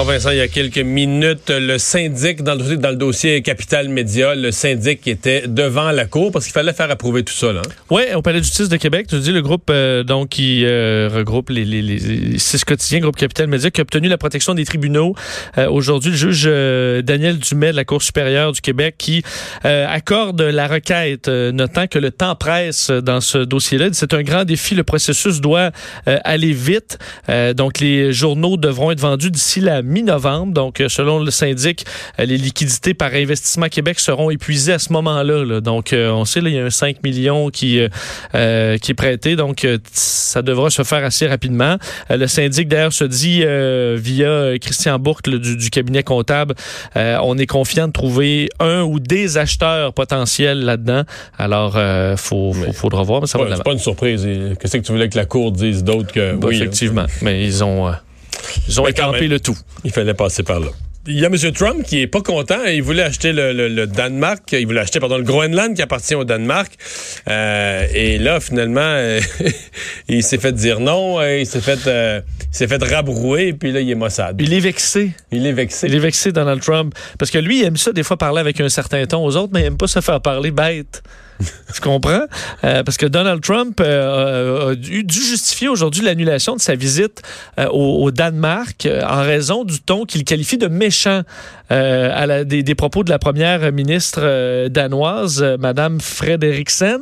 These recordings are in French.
Oh Vincent, il y a quelques minutes, le syndic dans le, dossier- Capital Média, le syndic qui était devant la cour parce qu'il fallait faire approuver tout ça. Là. hein. Oui, au Palais de justice de Québec, tu dis le groupe euh, donc qui euh, regroupe les, six quotidiens, groupe Capital Média, qui a obtenu la protection des tribunaux. Euh, Aujourd'hui, le juge Daniel Dumais de la Cour supérieure du Québec qui accorde la requête, notant que le temps presse dans ce dossier-là. C'est un grand défi. Le processus doit aller vite. Donc, les journaux devront être vendus d'ici la mi-novembre. Donc, euh, selon le syndic, euh, les liquidités par Investissement Québec seront épuisées à ce moment-là. là. Donc, euh, on sait, là, il y a un 5 millions qui, euh, qui est prêté. Donc, ça devra se faire assez rapidement. Le syndic, d'ailleurs, se dit euh, via Christian Bourque du, du cabinet comptable, euh, on est confiant de trouver un ou des acheteurs potentiels là-dedans. Alors, euh, faut, faut- faudra voir, mais ça va de l'avant. c'est pas une surprise. Qu'est-ce que tu voulais que la cour dise d'autre que Bah, oui, effectivement. Mais ils ont, ils ont même. le tout. Il fallait passer par là. Il y a M. Trump qui est pas content. Il voulait acheter le, le- le Danemark. Il voulait acheter, pardon, le Groenland qui appartient au Danemark. Euh, et là, finalement, il s'est fait dire non. euh, Il s'est fait, euh, il s'est fait rabrouer. Puis là, il est maussade. Il est vexé. Il est vexé. Il est vexé, Donald Trump. Parce que lui, il aime ça, des fois, parler avec un certain ton aux autres, mais il aime pas se faire parler bête. Tu comprends? Euh, parce que Donald Trump euh, a dû, justifier aujourd'hui l'annulation de sa visite euh, au, Danemark en raison du ton qu'il qualifie de méchant euh, à la, des, des propos de la première ministre euh, danoise, euh, Madame Frederiksen,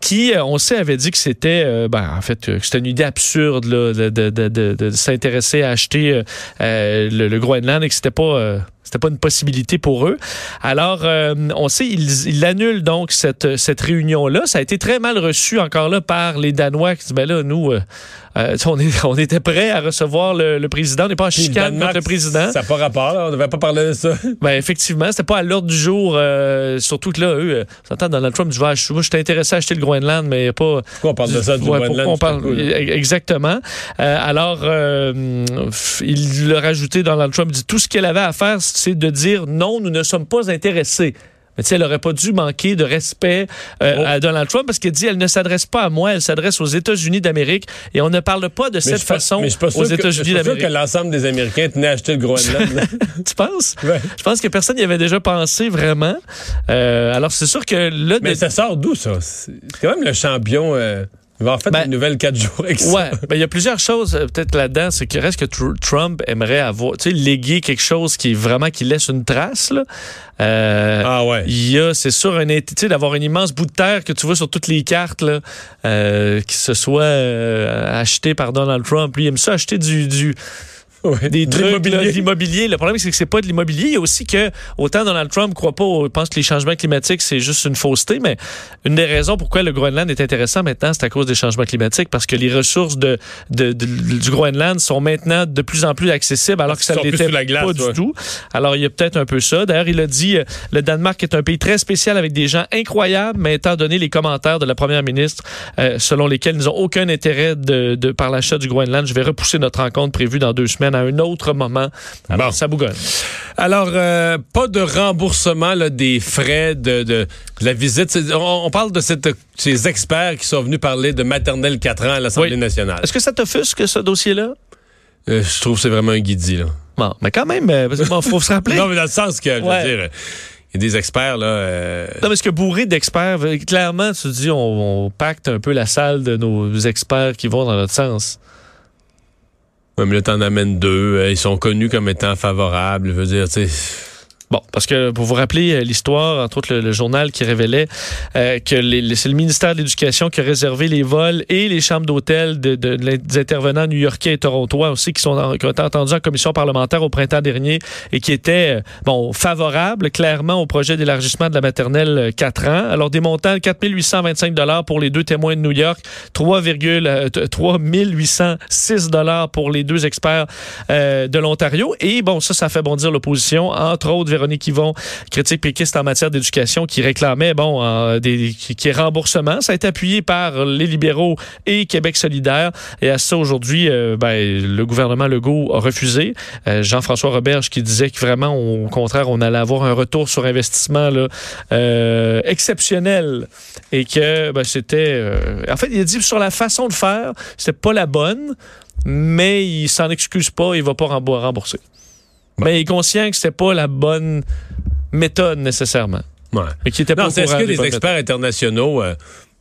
qui, euh, on sait, avait dit que c'était, ben, en fait, que c'était une idée absurde là, de, de, de, de- s'intéresser à acheter euh, le, le Groenland et que c'était pas, c'était pas une possibilité pour eux. Alors, euh, on sait, ils, ils annulent donc cette, cette réunion-là. Ça a été très mal reçu encore là par les Danois qui disent, ben là, nous, euh, euh, on, est, on était prêts à recevoir le, le président. On n'est pas en chicane Danemark, contre le président. Ça n'a pas rapport. Là. On ne devait pas parler de ça. Ben effectivement, c'était pas à l'ordre du jour. euh, surtout que là, eux, euh, s'entend Donald Trump du vache. Moi, j'étais intéressé à acheter le Groenland, mais pas. Pourquoi on parle de ça du Ouais, Groenland? on parle là? exactement. Euh, alors, euh, il l'a rajouté. Donald Trump dit tout ce qu'elle avait à faire, c'est de dire non, nous ne sommes pas intéressés. Mais tu sais, elle aurait pas dû manquer de respect euh, Oh. à Donald Trump parce qu'elle dit elle ne s'adresse pas à moi, elle s'adresse aux États-Unis d'Amérique et on ne parle pas de Mais cette je suis pas- façon mais je suis sûr aux que- États-Unis Je suis pas sûr que d'Amérique. l'ensemble des Américains tenaient à acheter le Groenland. Tu penses? Ouais. Je pense que personne n'y avait déjà pensé vraiment. Euh, alors c'est sûr que là, Mais de- ça sort d'où, ça? C'est c'est quand même le champion. euh, il va en fait Ben, une nouvelle quatre jours avec ça. Ouais, ben, il y a plusieurs choses euh, peut-être là-dedans. C'est qu'il reste que Tr- Trump aimerait avoir, tu sais, léguer quelque chose qui est vraiment qui laisse une trace. Là. Euh, Ah ouais. Il y a, c'est sûr, un, int- tu sais, d'avoir un immense bout de terre que tu vois sur toutes les cartes, là, euh, qui se soit euh, acheté par Donald Trump. Lui, il aime ça acheter du, du Ouais, des de trucs, de l'immobilier. Le problème, c'est que c'est pas de l'immobilier. Il y a aussi que, autant Donald Trump croit pas, pense que les changements climatiques, c'est juste une fausseté, mais une des raisons pourquoi le Groenland est intéressant maintenant, c'est à cause des changements climatiques, parce que les ressources de, de- de- du Groenland sont maintenant de plus en plus accessibles, alors que ça ne l'était glace, pas ouais. du tout. Alors, il y a peut-être un peu ça. D'ailleurs, il a dit, euh, le Danemark est un pays très spécial avec des gens incroyables, mais étant donné les commentaires de la première ministre, euh, selon lesquels ils n'ont aucun intérêt de, de par l'achat du Groenland, je vais repousser notre rencontre prévue dans deux semaines à un autre moment. Alors, Bon? ça bougonne. Alors, euh, pas de remboursement là, des frais de, de- de la visite. On, on parle de cette, ces experts qui sont venus parler de maternelle 4 ans à l'Assemblée Oui. nationale. Est-ce que ça t'offusque, ce dossier-là? Euh, je trouve que c'est vraiment un guidi. Là. Bon, mais quand même, euh, parce que, bon, faut se rappeler. Non, mais dans le sens que, je veux dire, euh, il y a des experts, là... euh, Non, parce que bourré d'experts, euh, clairement, tu dis, on, on pacte un peu la salle de nos experts qui vont dans notre sens. Ouais, mais là, t'en amènes deux. euh, ils sont connus comme étant favorables. Je veux dire, tu sais... Bon, parce que pour vous rappeler euh, l'histoire, entre autres le, journal qui révélait euh, que c'est le ministère de l'Éducation qui a réservé les vols et les chambres d'hôtel de, de- de des intervenants new-yorkais et torontois aussi qui, sont qui ont été entendus en commission parlementaire au printemps dernier et qui étaient euh, bon favorables clairement au projet d'élargissement de la maternelle euh, 4 ans. Alors des montants 4825 dollars pour les deux témoins de New York, 3, euh, t- 3806 dollars pour les deux experts de l'Ontario et bon ça ça fait bondir l'opposition entre autres Véronique Yvon, critique péquiste en matière d'éducation, qui réclamait bon euh, des qui, remboursement. Ça a été appuyé par les libéraux et Québec solidaire. Et à ça, aujourd'hui, euh, ben, le gouvernement Legault a refusé. Euh, Jean-François Roberge qui disait que vraiment, au contraire, on allait avoir un retour sur investissement exceptionnel et que ben, c'était... en fait, il a dit sur la façon de faire, c'était pas la bonne, mais il s'en excuse pas, il va pas rembour- Mais il est conscient que c'était pas la bonne méthode nécessairement. Ouais. Et qu'il était pas c'est est-ce courant que les experts internationaux. euh,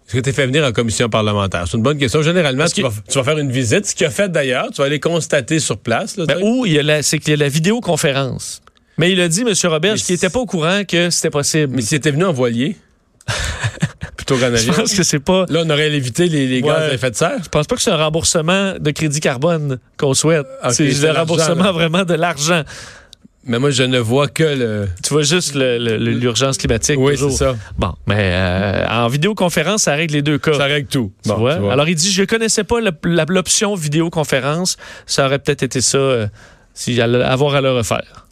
est-ce que tu es fait venir en commission parlementaire? C'est une bonne question. Généralement, tu que- vas, tu vas faire une visite, ce qu'il a fait d'ailleurs. Tu vas aller constater sur place. là, Ben, ou il y a la, c'est qu'il y a la vidéoconférence. Mais il a dit, M. Mais qu'il n'était pas au courant que c'était possible. Mais s'il était venu en voilier, plutôt qu'en je avion, pense que c'est pas. là, on aurait évité les, les gaz à effet de serre. Je pense pas que c'est un remboursement de crédit carbone qu'on souhaite. Ok, c'est le remboursement là. vraiment de l'argent. Mais moi, je ne vois que le. Tu vois juste l'urgence climatique. Oui, c'est ça. Bon, mais euh, en vidéoconférence, ça règle les deux cas. Ça règle tout. Tu Bon, vois? tu vois. Alors, il dit, je connaissais pas l'option vidéoconférence. Ça aurait peut-être été ça, euh, si avoir à le refaire.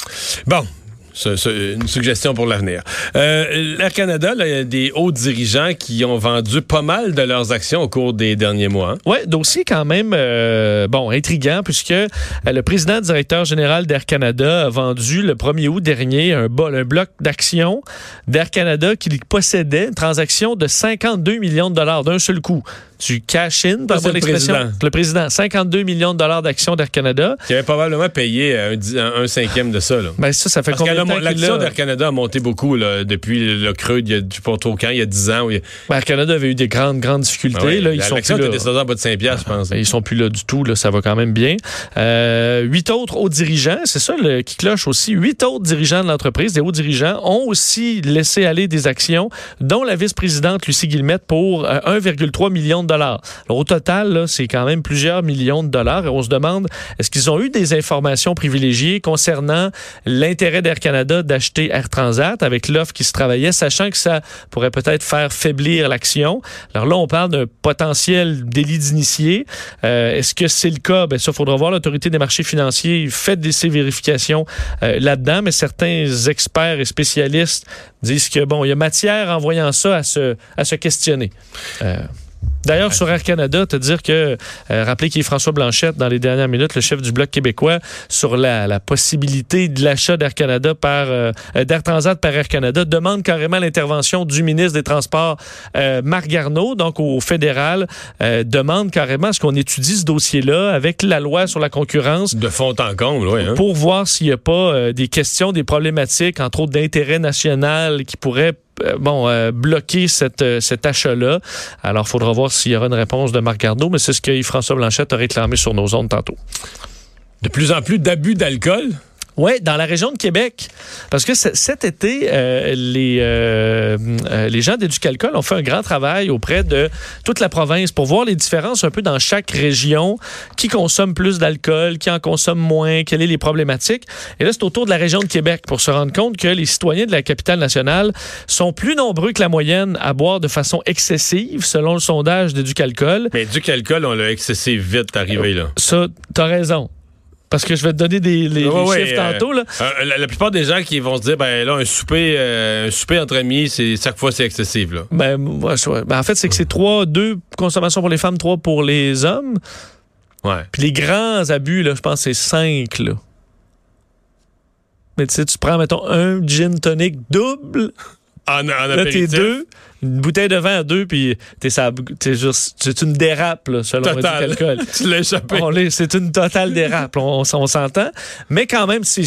Bon. C'est une suggestion pour l'avenir. Euh, L'Air Canada, là, il y a des hauts dirigeants qui ont vendu pas mal de leurs actions au cours des derniers mois. hein. Oui, dossier quand même euh, bon intriguant puisque euh, le président directeur général d'Air Canada a vendu le 1er août dernier un, bol- un bloc d'actions d'Air Canada qui possédait une transaction de 52 millions de dollars d'un seul coup. Tu cash in, par c'est le président. Le président, 52 millions de dollars d'actions d'Air Canada. Qui avait probablement payé un, dix- un- un cinquième de ça. Là. Ben ça, ça fait Parce combien l'action l'a? d'Air Canada a monté beaucoup là, depuis le creux, il y a, je sais pas trop quand, il y a 10 ans. a- Ben, Air Canada avait eu des grandes, grandes difficultés. Ah là, ils sont plus là. en bas de 5 piastres, je pense. Ben, Ils sont plus là du tout, là, ça va quand même bien. Euh, huit autres hauts dirigeants, c'est ça le- qui cloche aussi. Huit autres dirigeants de l'entreprise, des hauts dirigeants, ont aussi laissé aller des actions, dont la vice-présidente Lucie Guillemette pour euh, 1,3 million de dollars. Alors, au total, c'est quand même plusieurs millions de dollars. Et on se demande, est-ce qu'ils ont eu des informations privilégiées concernant l'intérêt d'Air Canada d'acheter Air Transat avec l'offre qui se travaillait, sachant que ça pourrait peut-être faire faiblir l'action. Alors là, on parle d'un potentiel délit d'initié. Euh, Est-ce que c'est le cas? Ben, ça, il faudra voir. L'autorité des marchés financiers fait des, ces vérifications euh, là-dedans, mais certains experts et spécialistes disent que, bon, il y a matière en voyant ça à se, à se questionner. Euh, D'ailleurs, sur Air Canada, te dire que, euh, rappelez qu'il est François Blanchette, dans les dernières minutes, le chef du Bloc québécois, sur la, la possibilité de l'achat d'Air Canada par, euh, d'Air Transat par Air Canada, demande carrément l'intervention du ministre des Transports, euh, Marc Garneau, donc au fédéral, euh, demande carrément à ce qu'on étudie ce dossier-là avec la loi sur la concurrence De fond en comble, oui. Hein? pour voir s'il n'y a pas des questions, des problématiques, entre autres d'intérêt national, qui pourraient bon, euh, bloquer cette, euh, cet achat-là. Alors, il faudra voir s'il y aura une réponse de Marc Garneau, mais c'est ce que Yves-François Blanchette a réclamé sur nos ondes tantôt. De plus en plus d'abus d'alcool. Oui, dans la région de Québec. Parce que cet été, euh, les, euh, euh, les gens d'Éducalcool ont fait un grand travail auprès de toute la province pour voir les différences un peu dans chaque région, qui consomme plus d'alcool, qui en consomme moins, quelles sont les problématiques. Et là, c'est autour de la région de Québec pour se rendre compte que les citoyens de la capitale nationale sont plus nombreux que la moyenne à boire de façon excessive, selon le sondage d'Éducalcool. Mais du calcul, on l'a excessif vite arrivé, là. Ça, t'as raison. Parce que je vais te donner des les, Ouais, les ouais, chiffres euh, tantôt. Là. Euh, la, la plupart des gens qui vont se dire, ben là, un souper, euh, un souper entre amis, c'est chaque fois c'est excessif, là. Ben, moi, je- ben, en fait, c'est que c'est trois, deux consommations pour les femmes, trois pour les hommes. Ouais. Puis les grands abus, là, je pense que c'est cinq. Là. Mais tu sais, tu prends, mettons, un gin tonic double. En, en Là, t'es deux. Une bouteille de vin à deux, puis t'es, juste, c'est une dérape, là, selon l'alcool. tu l'as échappé. C'est une totale dérape, on, on s'entend. Mais quand même, c'est,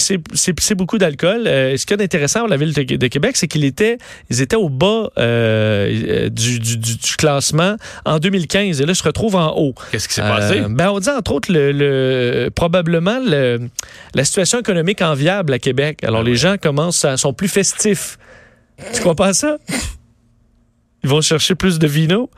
beaucoup d'alcool. Euh, ce qu'il y a d'intéressant pour la ville de, de Québec, c'est qu'ils étaient, ils étaient au bas euh, du, du- du- du classement en 2015 et là, ils se retrouvent en haut. Qu'est-ce qui s'est passé? Euh, ben, on dit entre autres le, le- probablement le- la situation économique enviable à Québec. Alors les gens commencent à sont plus festifs. Tu crois pas à ça? Ils vont chercher plus de vino.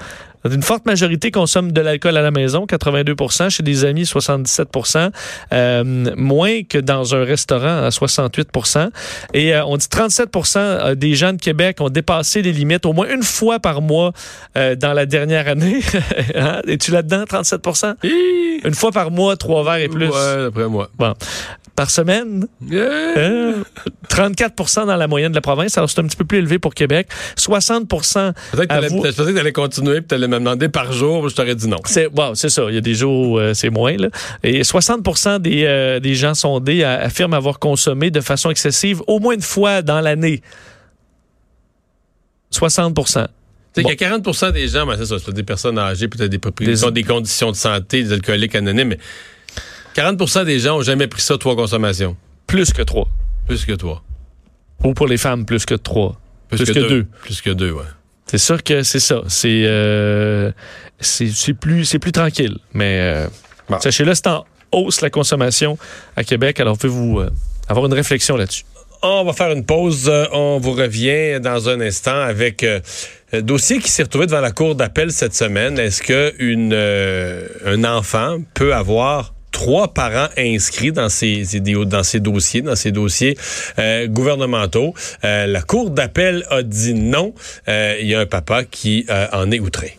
Une forte majorité consomme de l'alcool à la maison, 82% Chez des amis, 77% Euh, Moins que dans un restaurant, à 68% Et euh, on dit 37% euh, des gens de Québec ont dépassé les limites au moins une fois par mois euh, dans la dernière année. Hein? Es-tu là-dedans, 37% Une fois par mois, trois verres et plus. Ouais, d'après moi. Par semaine. Euh, Euh, 34% dans la moyenne de la province. Alors, c'est un petit peu plus élevé pour Québec. 60 Peut-être que pensais que t'allais continuer puis t'allais me demander par jour, je t'aurais dit non. c'est wow, c'est ça. Il y a des jours où euh, c'est moins. Là. Et 60 des, euh, des gens sondés affirment avoir consommé de façon excessive au moins une fois dans l'année. 60 Tu sais, il Bon. y a 40% des gens, ben, c'est ça, c'est des personnes âgées, peut-être des propriétaires, Des- qui ont des conditions de santé, des alcooliques anonymes, mais 40% des gens ont jamais pris ça trois consommations. Plus que 3. Plus que toi. Ou pour les femmes, plus que 3. Plus, que, 2. Plus que deux, ouais. C'est sûr que c'est ça. C'est euh, c'est plus, c'est plus tranquille. Mais euh, Bon. sachez-le, c'est en hausse la consommation à Québec. Alors, pouvez-vous euh, avoir une réflexion là-dessus? On va faire une pause. On vous revient dans un instant avec un dossier qui s'est retrouvé devant la cour d'appel cette semaine. Est-ce que une, un enfant peut avoir trois parents inscrits dans ces, dans ces dossiers, dans ces dossiers euh, gouvernementaux? Euh, la cour d'appel a dit non. Euh, Il y a un papa qui en est outré.